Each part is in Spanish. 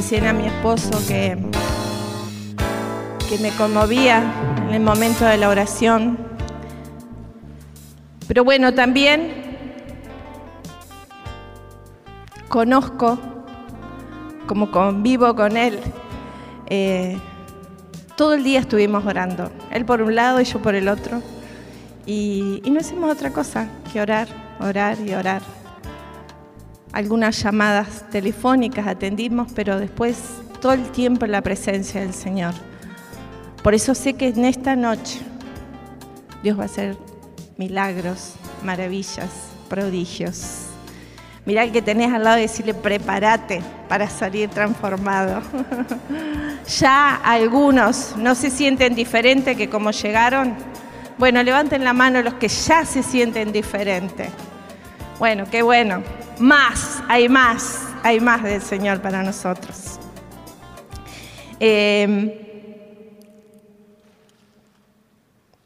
Recién a mi esposo que, que me conmovía en el momento de la oración. Pero bueno, también conozco, como convivo con él, eh, todo el día estuvimos orando. Él por un lado y yo por el otro. Y, y no hicimos otra cosa que orar, orar y orar algunas llamadas telefónicas atendimos, pero después todo el tiempo en la presencia del Señor. Por eso sé que en esta noche Dios va a hacer milagros, maravillas, prodigios. Mirá el que tenés al lado y decirle, prepárate para salir transformado. ya algunos no se sienten diferentes que como llegaron. Bueno, levanten la mano los que ya se sienten diferentes. Bueno, qué bueno más, hay más, hay más del Señor para nosotros. Em,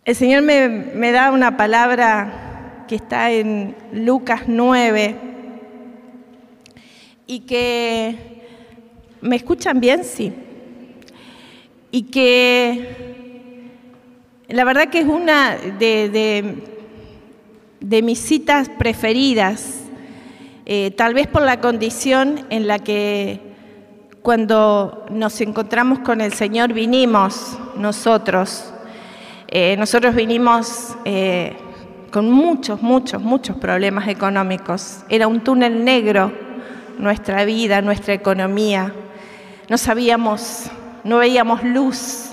el Señor me, me da una palabra que está en Lucas 9 y que me escuchan bien, sí. Y que la verdad que es una de, de, de mis citas preferidas eh, tal vez por la condición en la que cuando nos encontramos con el Señor vinimos nosotros. Eh, nosotros vinimos eh, con muchos, muchos, muchos problemas económicos. Era un túnel negro nuestra vida, nuestra economía. No sabíamos, no veíamos luz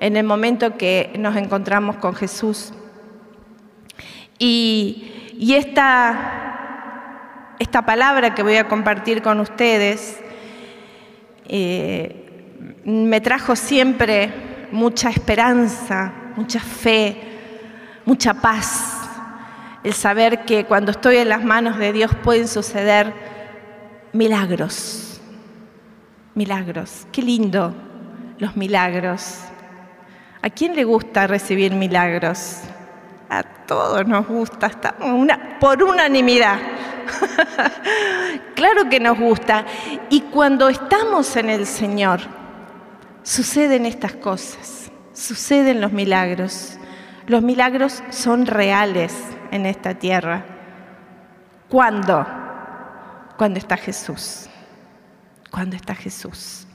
en el momento que nos encontramos con Jesús. Y, y esta esta palabra que voy a compartir con ustedes eh, me trajo siempre mucha esperanza, mucha fe, mucha paz. El saber que cuando estoy en las manos de Dios pueden suceder milagros. Milagros. Qué lindo los milagros. ¿A quién le gusta recibir milagros? A todos nos gusta, por unanimidad. claro que nos gusta. Y cuando estamos en el Señor, suceden estas cosas, suceden los milagros. Los milagros son reales en esta tierra. ¿Cuándo? Cuando está Jesús. Cuando está Jesús.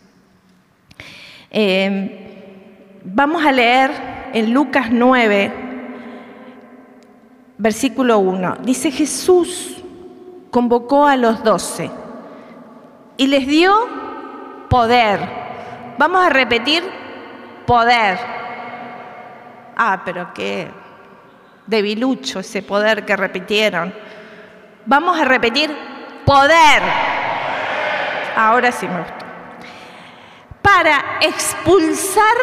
Eh, vamos a leer en Lucas 9, versículo 1. Dice Jesús convocó a los doce y les dio poder. Vamos a repetir poder. Ah, pero qué debilucho ese poder que repitieron. Vamos a repetir poder. Ahora sí me gustó. Para expulsar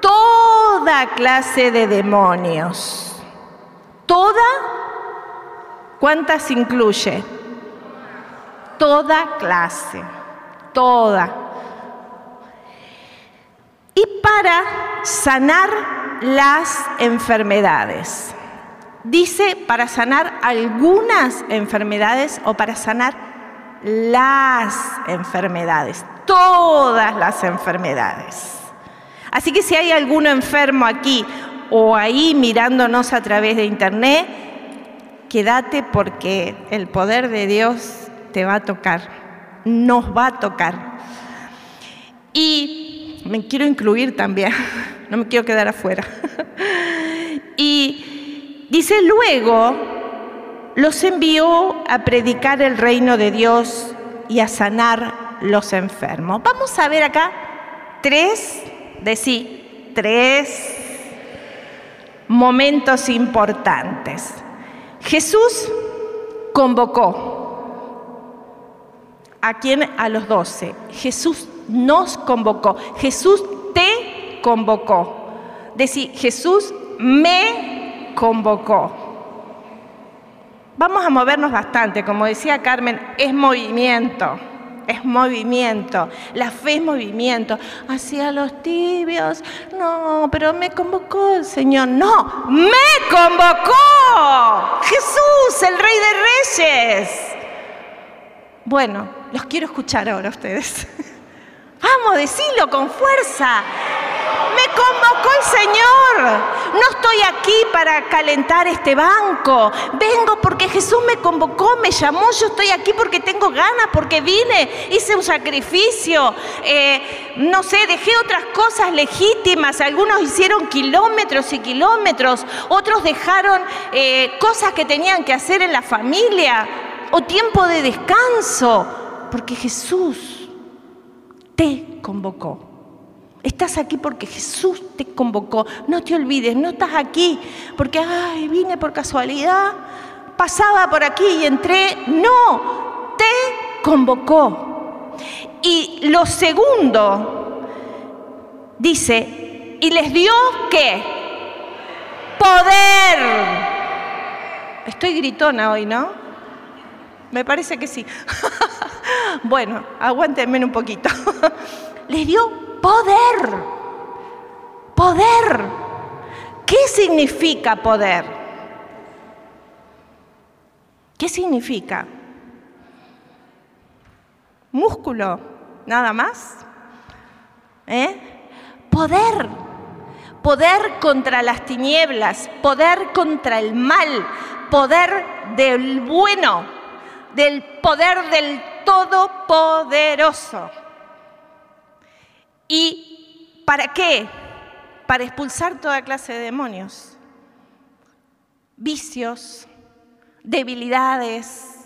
toda clase de demonios. Toda ¿Cuántas incluye? Toda clase, toda. Y para sanar las enfermedades. Dice para sanar algunas enfermedades o para sanar las enfermedades, todas las enfermedades. Así que si hay alguno enfermo aquí o ahí mirándonos a través de internet, quédate porque el poder de Dios te va a tocar, nos va a tocar. Y me quiero incluir también, no me quiero quedar afuera. Y dice luego, los envió a predicar el reino de Dios y a sanar los enfermos. Vamos a ver acá tres, de sí, tres momentos importantes. Jesús convocó. ¿A quién? A los doce. Jesús nos convocó. Jesús te convocó. Decir, Jesús me convocó. Vamos a movernos bastante, como decía Carmen, es movimiento es movimiento, la fe es movimiento. Hacia los tibios, no, pero me convocó el Señor. No, me convocó Jesús, el Rey de Reyes. Bueno, los quiero escuchar ahora ustedes. Vamos, decilo con fuerza. Me convocó el Señor. No estoy aquí para calentar este banco. Vengo porque Jesús me convocó, me llamó. Yo estoy aquí porque tengo ganas, porque vine, hice un sacrificio. Eh, no sé, dejé otras cosas legítimas. Algunos hicieron kilómetros y kilómetros. Otros dejaron eh, cosas que tenían que hacer en la familia o tiempo de descanso. Porque Jesús te convocó. Estás aquí porque Jesús te convocó. No te olvides, no estás aquí porque, ay, vine por casualidad, pasaba por aquí y entré. No, te convocó. Y lo segundo, dice, y les dio qué? Poder. Estoy gritona hoy, ¿no? Me parece que sí. bueno, aguántenme un poquito. les dio Poder. Poder. ¿Qué significa poder? ¿Qué significa? Músculo, nada más. ¿Eh? Poder. Poder contra las tinieblas, poder contra el mal, poder del bueno, del poder del Todopoderoso. ¿Y para qué? Para expulsar toda clase de demonios, vicios, debilidades,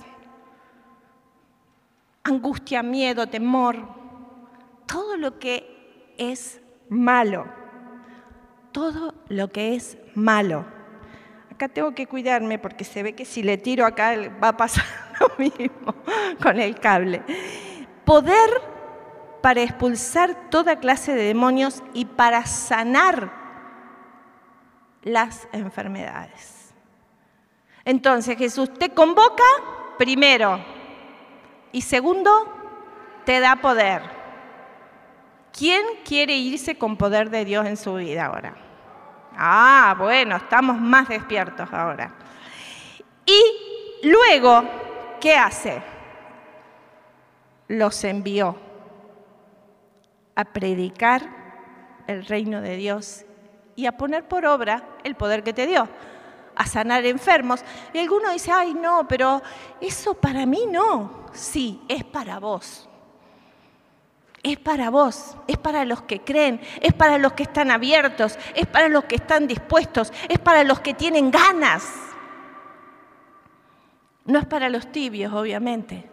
angustia, miedo, temor, todo lo que es malo, todo lo que es malo. Acá tengo que cuidarme porque se ve que si le tiro acá va a pasar lo mismo con el cable. Poder para expulsar toda clase de demonios y para sanar las enfermedades. Entonces Jesús te convoca primero y segundo, te da poder. ¿Quién quiere irse con poder de Dios en su vida ahora? Ah, bueno, estamos más despiertos ahora. Y luego, ¿qué hace? Los envió a predicar el reino de Dios y a poner por obra el poder que te dio, a sanar enfermos. Y alguno dice, ay no, pero eso para mí no. Sí, es para vos. Es para vos, es para los que creen, es para los que están abiertos, es para los que están dispuestos, es para los que tienen ganas. No es para los tibios, obviamente.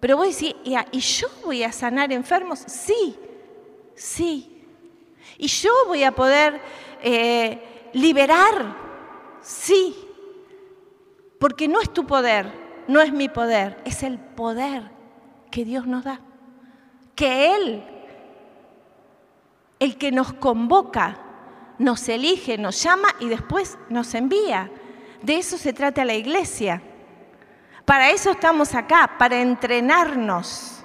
Pero vos decís, ¿y yo voy a sanar enfermos? Sí, Sí. ¿Y yo voy a poder eh, liberar? Sí. Porque no es tu poder, no es mi poder, es el poder que Dios nos da. Que Él, el que nos convoca, nos elige, nos llama y después nos envía. De eso se trata la iglesia. Para eso estamos acá, para entrenarnos.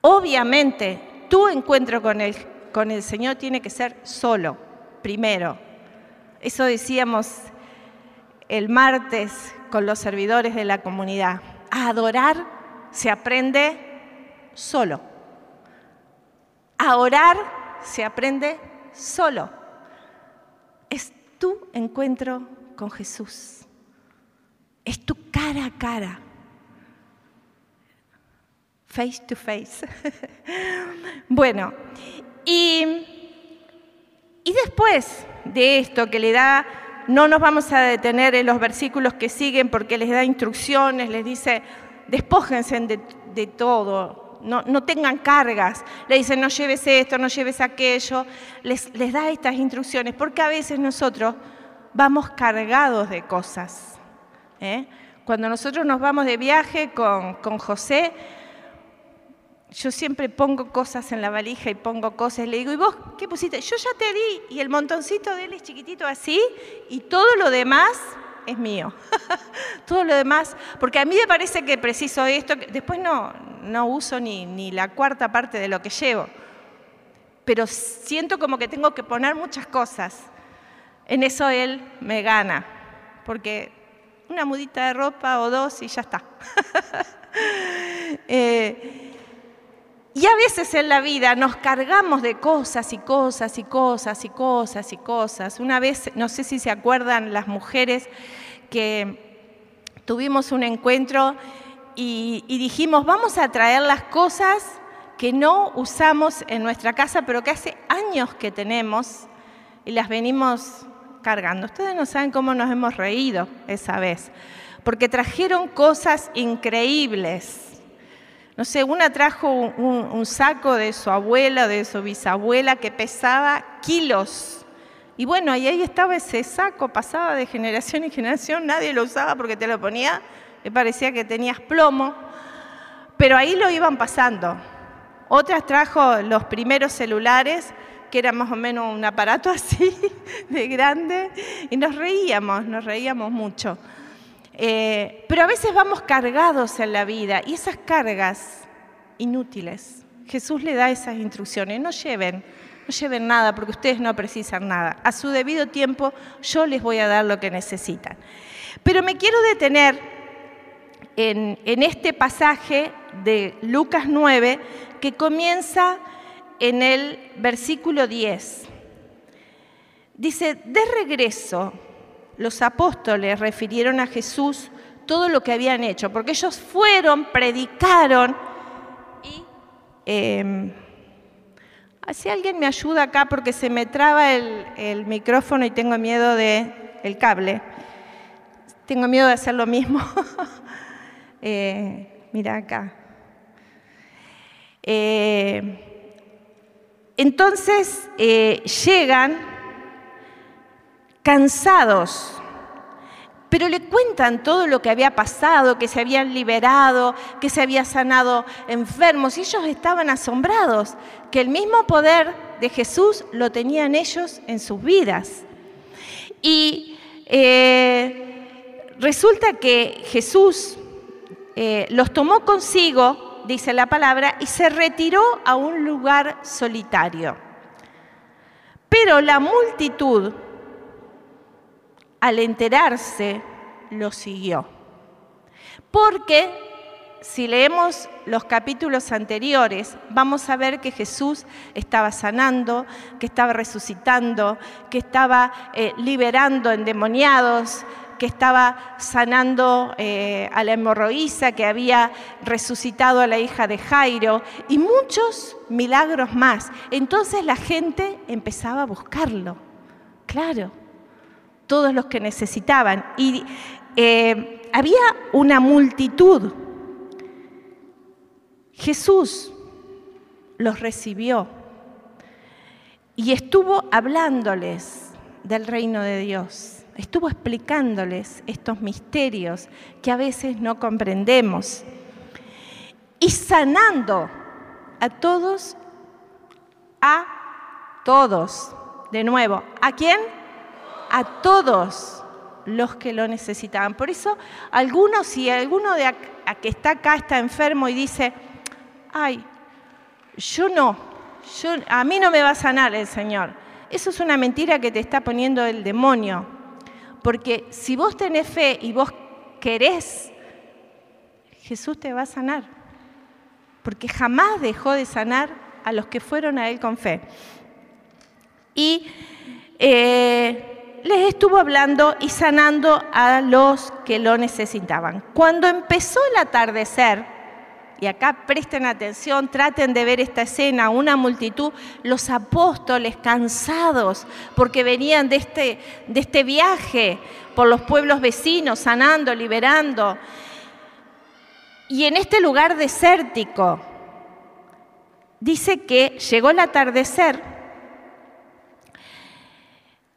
Obviamente, tu encuentro con el, con el Señor tiene que ser solo, primero. Eso decíamos el martes con los servidores de la comunidad. A adorar se aprende solo. A orar se aprende solo. Es tu encuentro con Jesús. Es tu cara a cara face to face. bueno, y, y después de esto que le da, no nos vamos a detener en los versículos que siguen porque les da instrucciones, les dice, despójense de, todo, no, no, tengan cargas, le dice, no lleves esto, no lleves aquello, les, les da estas instrucciones, porque a veces nosotros vamos cargados de cosas. ¿eh? Cuando nosotros nos vamos de viaje con, con José, yo siempre pongo cosas en la valija y pongo cosas. Le digo, ¿y vos qué pusiste? Yo ya te di. Y el montoncito de él es chiquitito así. Y todo lo demás es mío. todo lo demás. Porque a mí me parece que preciso esto. Después no, no uso ni, ni la cuarta parte de lo que llevo. Pero siento como que tengo que poner muchas cosas. En eso él me gana. Porque una mudita de ropa o dos y ya está. Eh, y a veces en la vida nos cargamos de cosas y cosas y cosas y cosas y cosas. Una vez, no sé si se acuerdan las mujeres que tuvimos un encuentro y, y dijimos, vamos a traer las cosas que no usamos en nuestra casa, pero que hace años que tenemos y las venimos cargando. Ustedes no saben cómo nos hemos reído esa vez, porque trajeron cosas increíbles no sé, una trajo un, saco de su abuela, de su bisabuela, que pesaba kilos. Y bueno, y ahí estaba ese saco, pasaba de generación en generación, nadie lo usaba porque te lo ponía, me parecía que tenías plomo, pero ahí lo iban pasando. Otras trajo los primeros celulares, que era más o menos un aparato así, de grande, y nos reíamos, nos reíamos mucho. Eh, pero a veces vamos cargados en la vida y esas cargas inútiles. Jesús le da esas instrucciones, no lleven, no lleven nada porque ustedes no precisan nada. A su debido tiempo yo les voy a dar lo que necesitan. Pero me quiero detener en, en este pasaje de Lucas 9 que comienza en el versículo 10. Dice, de regreso los apóstoles refirieron a Jesús todo lo que habían hecho, porque ellos fueron, predicaron y... Eh, si alguien me ayuda acá porque se me traba el, micrófono y tengo miedo de el cable. Tengo miedo de hacer lo mismo. Eh, mira acá. Eh, entonces eh, llegan cansados, pero le cuentan todo lo que había pasado, que se habían liberado, que se había sanado enfermos, y ellos estaban asombrados, que el mismo poder de Jesús lo tenían ellos en sus vidas. Y eh, resulta que Jesús eh, los tomó consigo, dice la palabra, y se retiró a un lugar solitario. Pero la multitud al enterarse, lo siguió. Porque si leemos los capítulos anteriores, vamos a ver que Jesús estaba sanando, que estaba resucitando, que estaba eh, liberando endemoniados, que estaba sanando eh, a la hemorroísa, que había resucitado a la hija de Jairo y muchos milagros más. Entonces la gente empezaba a buscarlo. Claro, todos los que necesitaban. Y eh, había una multitud. Jesús los recibió y estuvo hablándoles del reino de Dios, estuvo explicándoles estos misterios que a veces no comprendemos y sanando a todos, a todos, de nuevo, ¿a quién? A todos los que lo necesitaban. Por eso, algunos, si alguno de que está acá está enfermo y dice, ay, yo no, yo, a mí no me va a sanar el Señor. Eso es una mentira que te está poniendo el demonio. Porque si vos tenés fe y vos querés, Jesús te va a sanar. Porque jamás dejó de sanar a los que fueron a Él con fe. Y eh, les estuvo hablando y sanando a los que lo necesitaban. Cuando empezó el atardecer, y acá presten atención, traten de ver esta escena, una multitud, los apóstoles cansados porque venían de este, de este viaje por los pueblos vecinos, sanando, liberando. Y en este lugar desértico, dice que llegó el atardecer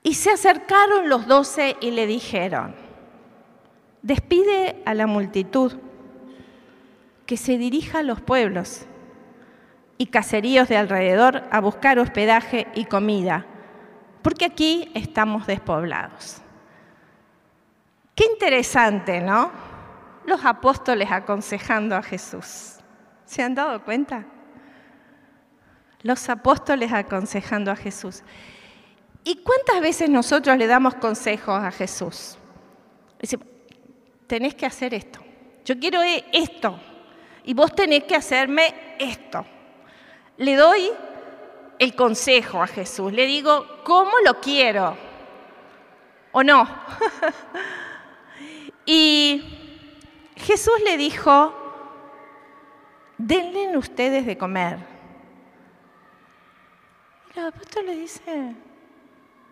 y se acercaron los doce y le dijeron, despide a la multitud, que se dirija a los pueblos y caseríos de alrededor a buscar hospedaje y comida, porque aquí estamos despoblados. Qué interesante, ¿no? Los apóstoles aconsejando a Jesús. ¿Se han dado cuenta? Los apóstoles aconsejando a Jesús. ¿Y cuántas veces nosotros le damos consejos a Jesús? tenés que hacer esto. Yo quiero e-, esto. Y vos tenés que hacerme esto. Le doy el consejo a Jesús. Le digo, ¿cómo lo quiero? ¿O no? y Jesús le dijo, denle ustedes de comer. Y el apóstol le dice,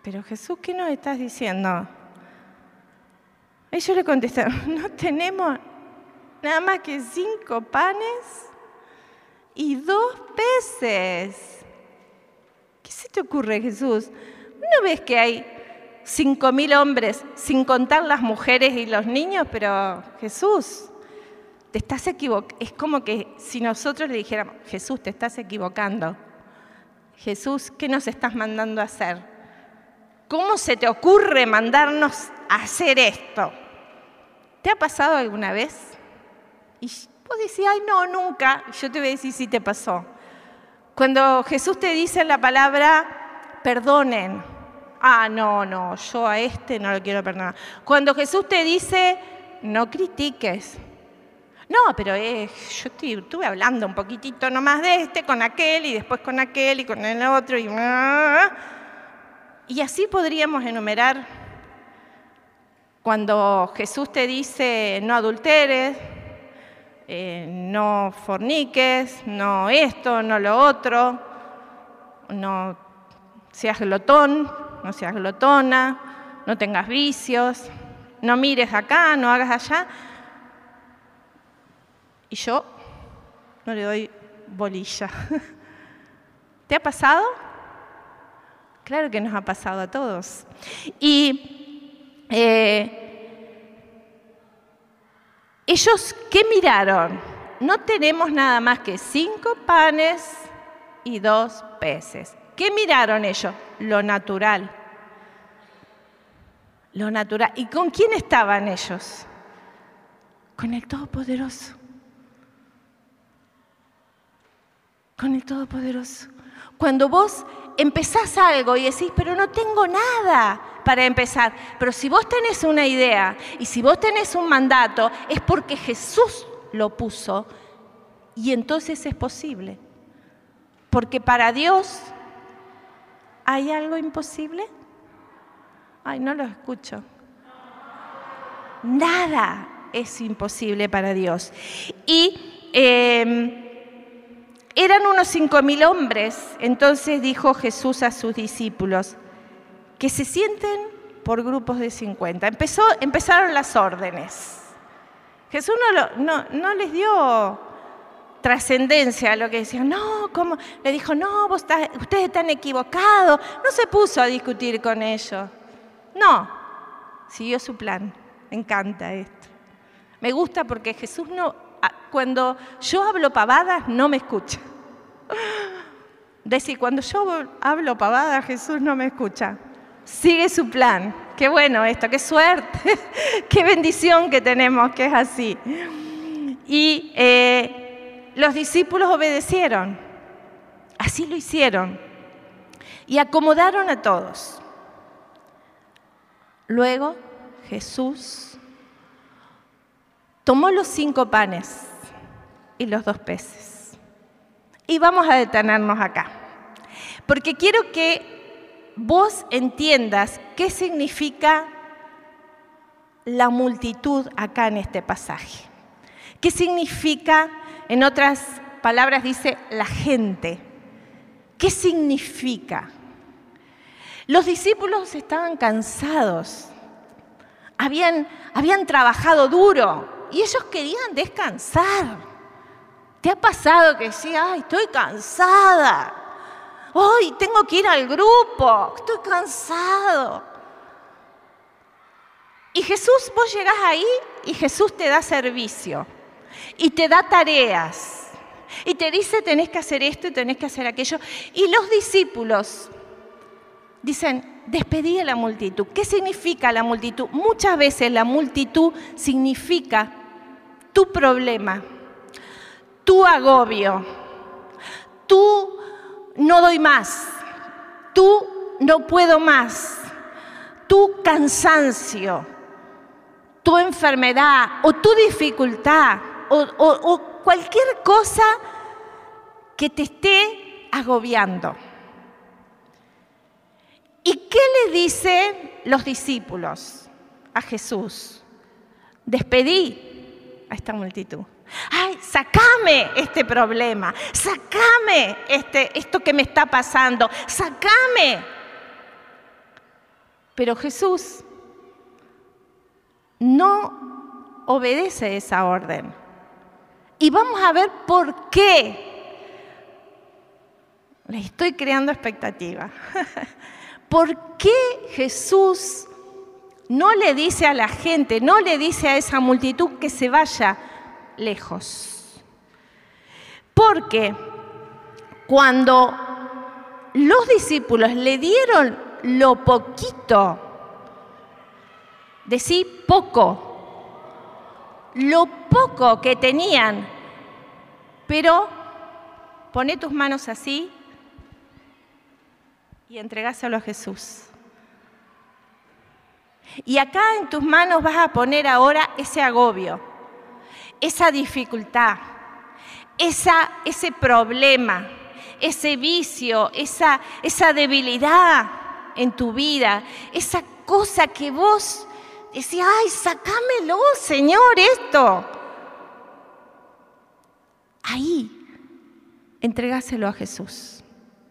pero Jesús, ¿qué nos estás diciendo? Ellos le contestaron, no tenemos nada más que cinco panes y dos peces. ¿Qué se te ocurre, Jesús? ¿No ves que hay cinco mil hombres, sin contar las mujeres y los niños? Pero Jesús, te estás equivocando. Es como que si nosotros le dijéramos, Jesús, te estás equivocando. Jesús, ¿qué nos estás mandando a hacer? ¿Cómo se te ocurre mandarnos a hacer esto? ¿Te ha pasado alguna vez? Y vos decís, ay, no, nunca. Yo te voy a decir si te pasó. Cuando Jesús te dice la palabra, perdonen. Ah, no, no, yo a este no lo quiero perdonar. Cuando Jesús te dice, no critiques. No, pero eh, yo estuve hablando un poquitito nomás de este con aquel y después con aquel y con el otro y... Y así podríamos enumerar cuando Jesús te dice no adulteres, eh, no forniques, no esto, no lo otro, no seas glotón, no seas glotona, no tengas vicios, no mires acá, no hagas allá. Y yo no le doy bolilla. ¿Te ha pasado? Claro que nos ha pasado a todos. Y eh, ellos, ¿qué miraron? No tenemos nada más que cinco panes y dos peces. ¿Qué miraron ellos? Lo natural. Lo natural. ¿Y con quién estaban ellos? Con el Todopoderoso. Con el Todopoderoso. Cuando vos empezás algo y decís, pero no tengo nada para empezar. Pero si vos tenés una idea y si vos tenés un mandato, es porque Jesús lo puso y entonces es posible. Porque para Dios hay algo imposible. Ay, no lo escucho. Nada es imposible para Dios. Y em, eran unos cinco mil hombres, entonces dijo Jesús a sus discípulos, que se sienten por grupos de 50. Empezó, empezaron las órdenes. Jesús no, no, les dio trascendencia a lo que decían, no, ¿cómo? Le dijo, no, vos ustedes están equivocados. No se puso a discutir con ellos. No, siguió su plan. Me encanta esto. Me gusta porque Jesús no, cuando yo hablo pavadas, no me escucha. Decir, cuando yo hablo pavadas, Jesús no me escucha. Sigue su plan. Qué bueno esto, qué suerte, qué bendición que tenemos que es así. Y eh, los discípulos obedecieron, así lo hicieron, y acomodaron a todos. Luego Jesús tomó los cinco panes y los dos peces. Y vamos a detenernos acá, porque quiero que vos entiendas qué significa la multitud acá en este pasaje. ¿Qué significa, en otras palabras dice, la gente? ¿Qué significa? Los discípulos estaban cansados, habían, habían trabajado duro y ellos querían descansar. ¿Te ha pasado que decís, ay, estoy cansada? Hoy tengo que ir al grupo, estoy cansado. Y Jesús, vos llegás ahí y Jesús te da servicio y te da tareas y te dice tenés que hacer esto y tenés que hacer aquello. Y los discípulos dicen, despedí a la multitud. ¿Qué significa la multitud? Muchas veces la multitud significa tu problema tu agobio, tú no doy más, tú no puedo más, tu cansancio, tu enfermedad o tu dificultad o, cualquier cosa que te esté agobiando. ¿Y qué le dicen los discípulos a Jesús? Despedí a esta multitud. Ay, sacame este problema, sacame este, esto que me está pasando, sacame. Pero Jesús no obedece esa orden. Y vamos a ver por qué. Le estoy creando expectativa. ¿Por qué Jesús no le dice a la gente, no le dice a esa multitud que se vaya lejos? Porque cuando los discípulos le dieron lo poquito decí poco, lo poco que tenían, pero poné tus manos así y entregáselo a Jesús. Y acá en tus manos vas a poner ahora ese agobio, esa dificultad, esa, ese problema, ese vicio, esa, esa debilidad en tu vida, esa cosa que vos Decía, ay, sacámelo, Señor, esto. Ahí, entregáselo a Jesús.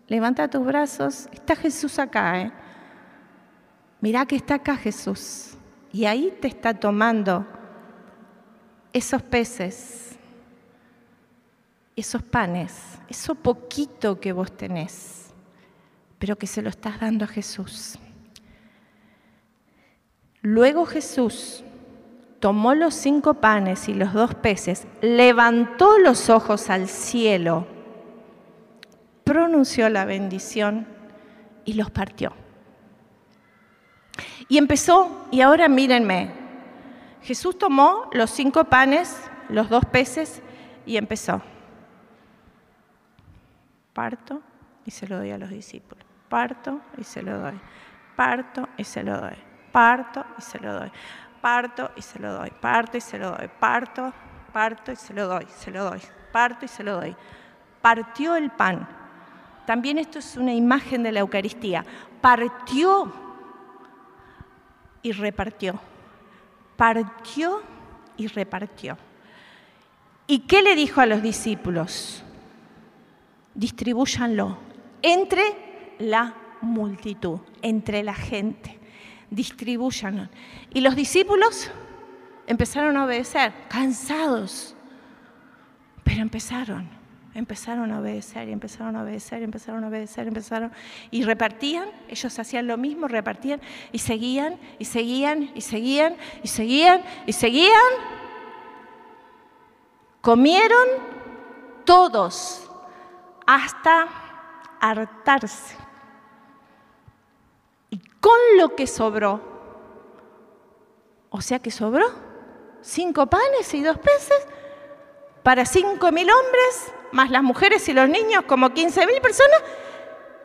Levanta tus brazos, está Jesús acá, ¿eh? Mirá que está acá Jesús. Y ahí te está tomando esos peces, esos panes, eso poquito que vos tenés, pero que se lo estás dando a Jesús. Luego Jesús tomó los cinco panes y los dos peces, levantó los ojos al cielo, pronunció la bendición y los partió. Y empezó, y ahora mírenme, Jesús tomó los cinco panes, los dos peces y empezó. Parto y se lo doy a los discípulos. Parto y se lo doy. Parto y se lo doy parto y se lo doy, parto y se lo doy, parto y se lo doy, parto, parto y se lo doy, se lo doy, parto y se lo doy. Partió el pan. También esto es una imagen de la Eucaristía. Partió y repartió. Partió y repartió. ¿Y qué le dijo a los discípulos? Distribúyanlo entre la multitud, entre la gente distribuyan. Y los discípulos empezaron a obedecer, cansados, pero empezaron, empezaron a obedecer y empezaron a obedecer, empezaron a obedecer, empezaron y repartían, ellos hacían lo mismo, repartían y seguían y seguían y seguían y seguían y seguían. Comieron todos hasta hartarse con lo que sobró. O sea que sobró cinco panes y dos peces para cinco mil hombres, más las mujeres y los niños, como quince mil personas.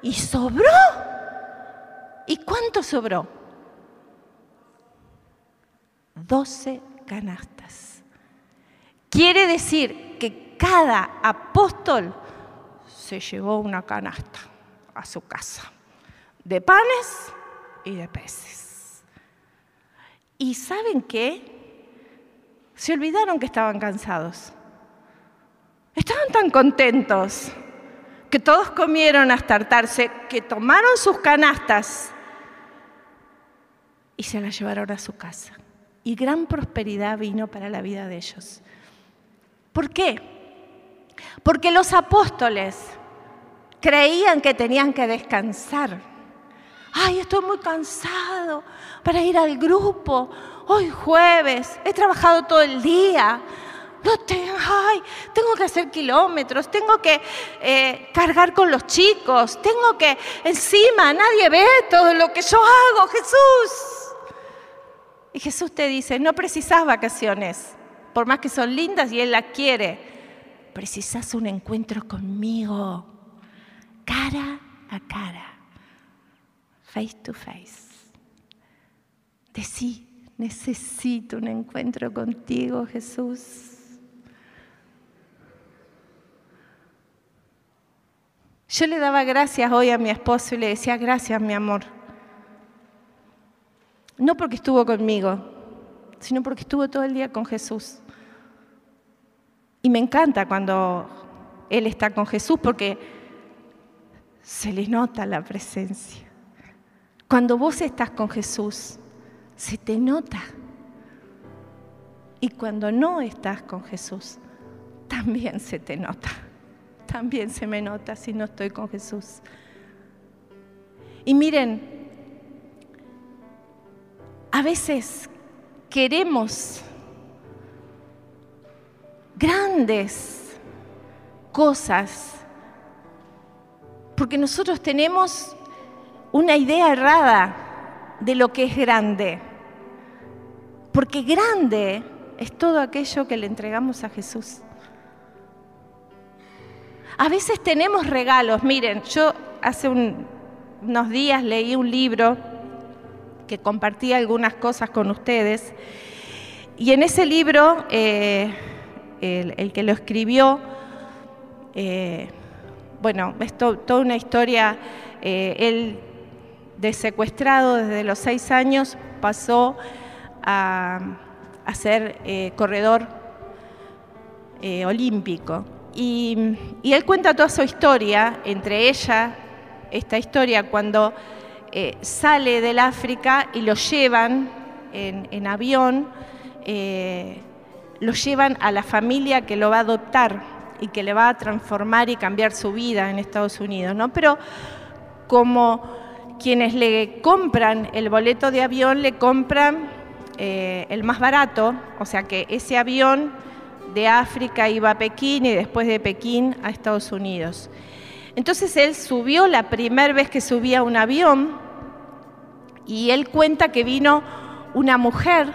Y sobró. ¿Y cuánto sobró? Doce canastas. Quiere decir que cada apóstol se llevó una canasta a su casa de panes y de peces. ¿Y saben qué? Se olvidaron que estaban cansados. Estaban tan contentos que todos comieron hasta hartarse, que tomaron sus canastas y se las llevaron a su casa. Y gran prosperidad vino para la vida de ellos. ¿Por qué? Porque los apóstoles creían que tenían que descansar ay, estoy muy cansado para ir al grupo. Hoy jueves, he trabajado todo el día. No te, ay, tengo que hacer kilómetros, tengo que eh, cargar con los chicos, tengo que, encima, nadie ve todo lo que yo hago, Jesús. Y Jesús te dice, no precisas vacaciones, por más que son lindas y Él las quiere, precisas un encuentro conmigo, cara a cara face to face. Decí, Necesito un encuentro contigo, Jesús. Yo le daba gracias hoy a mi esposo y le decía, gracias, mi amor. No porque estuvo conmigo, sino porque estuvo todo el día con Jesús. Y me encanta cuando Él está con Jesús porque se le nota la presencia. Cuando vos estás con Jesús, se te nota. Y cuando no estás con Jesús, también se te nota. También se me nota si no estoy con Jesús. Y miren, a veces queremos grandes cosas porque nosotros tenemos una idea errada de lo que es grande. Porque grande es todo aquello que le entregamos a Jesús. A veces tenemos regalos. Miren, yo hace unos días leí un libro que compartía algunas cosas con ustedes. Y en ese libro, eh, el, que lo escribió, eh, bueno, es toda una historia, eh, él de secuestrado desde los seis años pasó a, ser eh, corredor olímpico. Y, él cuenta toda su historia, entre ella, esta historia cuando eh, sale del África y lo llevan en, avión, lo llevan a la familia que lo va a adoptar y que le va a transformar y cambiar su vida en Estados Unidos, ¿no? Pero como quienes le compran el boleto de avión le compran eh, el más barato, o sea que ese avión de África iba a Pekín y después de Pekín a Estados Unidos. Entonces él subió la primera vez que subía un avión y él cuenta que vino una mujer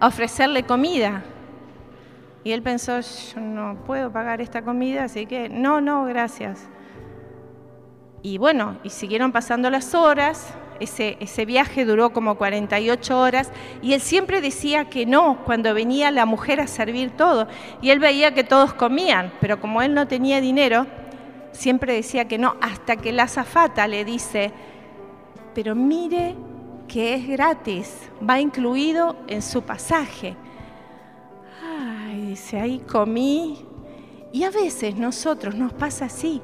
a ofrecerle comida. Y él pensó, yo no puedo pagar esta comida, así que no, no, gracias. Y bueno, y siguieron pasando las horas, ese, viaje duró como 48 horas y él siempre decía que no cuando venía la mujer a servir todo. Y él veía que todos comían, pero como él no tenía dinero, siempre decía que no, hasta que la azafata le dice, pero mire que es gratis, va incluido en su pasaje. Ay, dice, ahí comí. Y a veces nosotros nos pasa así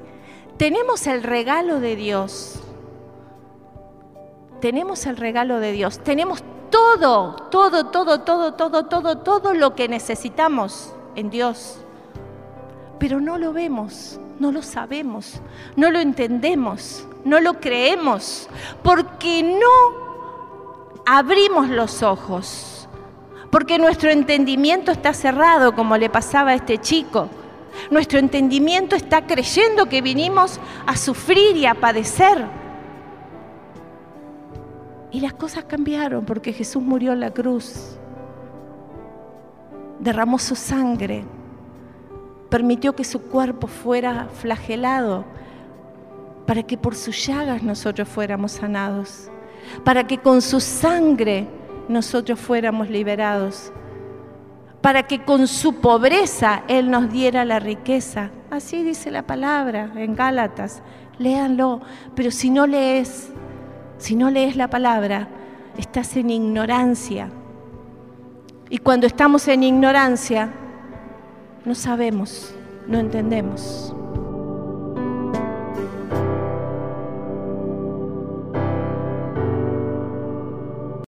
tenemos el regalo de Dios. Tenemos el regalo de Dios. Tenemos todo, todo, todo, todo, todo, todo, todo lo que necesitamos en Dios. Pero no lo vemos, no lo sabemos, no lo entendemos, no lo creemos, porque no abrimos los ojos, porque nuestro entendimiento está cerrado, como le pasaba a este chico. Nuestro entendimiento está creyendo que vinimos a sufrir y a padecer. Y las cosas cambiaron porque Jesús murió en la cruz, derramó su sangre, permitió que su cuerpo fuera flagelado para que por sus llagas nosotros fuéramos sanados, para que con su sangre nosotros fuéramos liberados. Para que con su pobreza Él nos diera la riqueza. Así dice la palabra en Gálatas. Léanlo, pero si no lees, si no lees la palabra, estás en ignorancia. Y cuando estamos en ignorancia, no sabemos, no entendemos.